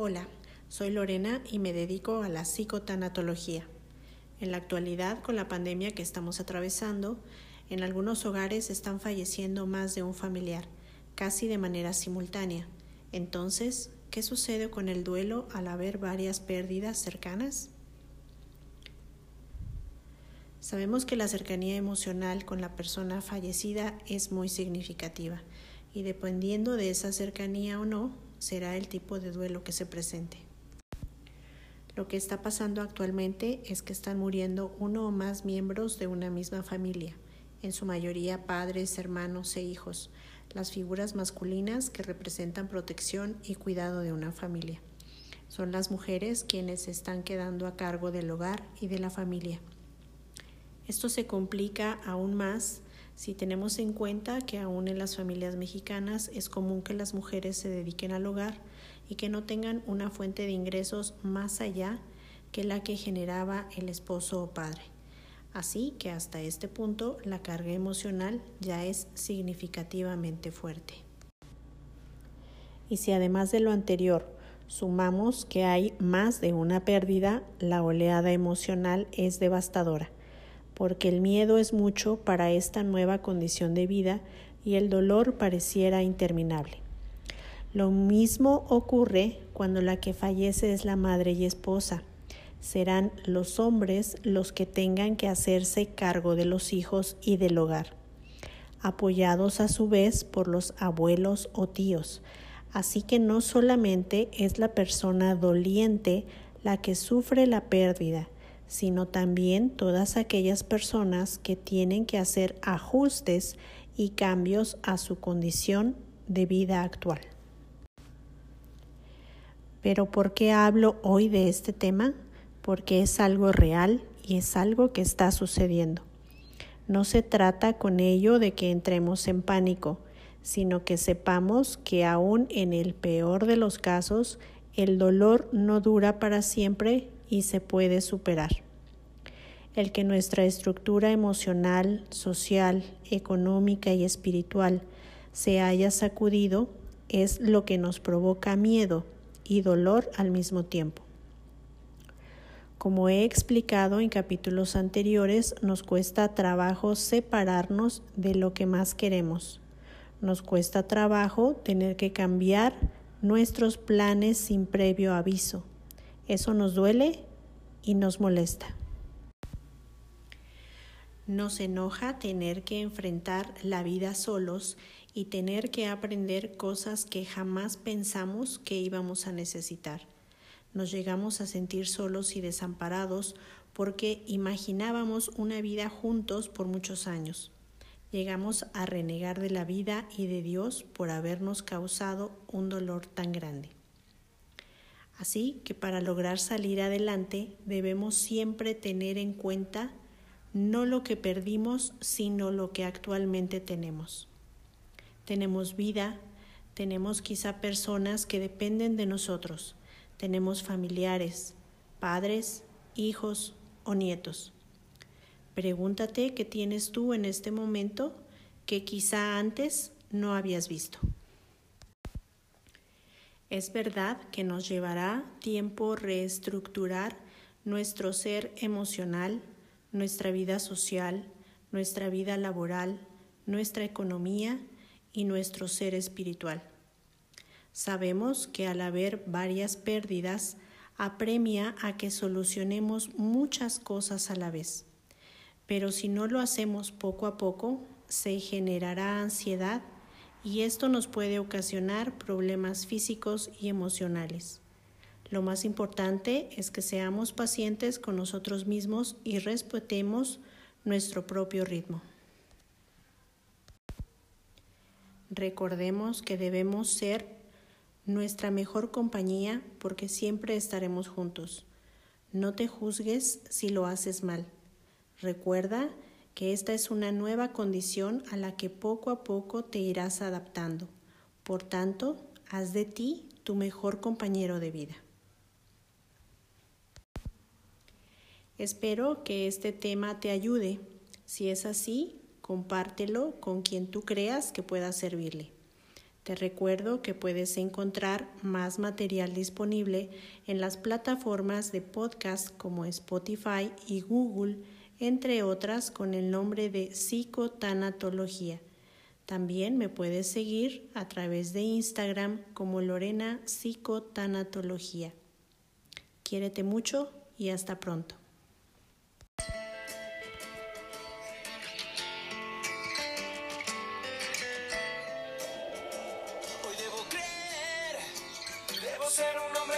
Hola, soy Lorena y me dedico a la psicotanatología. En la actualidad, con la pandemia que estamos atravesando, en algunos hogares están falleciendo más de un familiar, casi de manera simultánea. Entonces, ¿qué sucede con el duelo al haber varias pérdidas cercanas? Sabemos que la cercanía emocional con la persona fallecida es muy significativa y dependiendo de esa cercanía o no, será el tipo de duelo que se presente. Lo que está pasando actualmente es que están muriendo uno o más miembros de una misma familia, en su mayoría padres, hermanos e hijos, las figuras masculinas que representan protección y cuidado de una familia. Son las mujeres quienes están quedando a cargo del hogar y de la familia. Esto se complica aún más si tenemos en cuenta que aún en las familias mexicanas es común que las mujeres se dediquen al hogar y que no tengan una fuente de ingresos más allá que la que generaba el esposo o padre. Así que hasta este punto la carga emocional ya es significativamente fuerte. Y si además de lo anterior sumamos que hay más de una pérdida, la oleada emocional es devastadora porque el miedo es mucho para esta nueva condición de vida y el dolor pareciera interminable. Lo mismo ocurre cuando la que fallece es la madre y esposa. Serán los hombres los que tengan que hacerse cargo de los hijos y del hogar, apoyados a su vez por los abuelos o tíos. Así que no solamente es la persona doliente la que sufre la pérdida, sino también todas aquellas personas que tienen que hacer ajustes y cambios a su condición de vida actual. Pero ¿por qué hablo hoy de este tema? Porque es algo real y es algo que está sucediendo. No se trata con ello de que entremos en pánico, sino que sepamos que aún en el peor de los casos, el dolor no dura para siempre y se puede superar. El que nuestra estructura emocional, social, económica y espiritual se haya sacudido es lo que nos provoca miedo y dolor al mismo tiempo. Como he explicado en capítulos anteriores, nos cuesta trabajo separarnos de lo que más queremos. Nos cuesta trabajo tener que cambiar nuestros planes sin previo aviso. Eso nos duele y nos molesta. Nos enoja tener que enfrentar la vida solos y tener que aprender cosas que jamás pensamos que íbamos a necesitar. Nos llegamos a sentir solos y desamparados porque imaginábamos una vida juntos por muchos años. Llegamos a renegar de la vida y de Dios por habernos causado un dolor tan grande. Así que para lograr salir adelante debemos siempre tener en cuenta no lo que perdimos, sino lo que actualmente tenemos. Tenemos vida, tenemos quizá personas que dependen de nosotros, tenemos familiares, padres, hijos o nietos. Pregúntate qué tienes tú en este momento que quizá antes no habías visto. Es verdad que nos llevará tiempo reestructurar nuestro ser emocional, nuestra vida social, nuestra vida laboral, nuestra economía y nuestro ser espiritual. Sabemos que al haber varias pérdidas, apremia a que solucionemos muchas cosas a la vez. Pero si no lo hacemos poco a poco, se generará ansiedad y esto nos puede ocasionar problemas físicos y emocionales. Lo más importante es que seamos pacientes con nosotros mismos y respetemos nuestro propio ritmo. Recordemos que debemos ser nuestra mejor compañía porque siempre estaremos juntos. No te juzgues si lo haces mal. Recuerda que esta es una nueva condición a la que poco a poco te irás adaptando. Por tanto, haz de ti tu mejor compañero de vida. Espero que este tema te ayude. Si es así, compártelo con quien tú creas que pueda servirle. Te recuerdo que puedes encontrar más material disponible en las plataformas de podcast como Spotify y Google, entre otras con el nombre de psicotanatología. También me puedes seguir a través de Instagram como Lorena Psicotanatología. Quiérete mucho y hasta pronto. Hoy debo creer, debo ser un hombre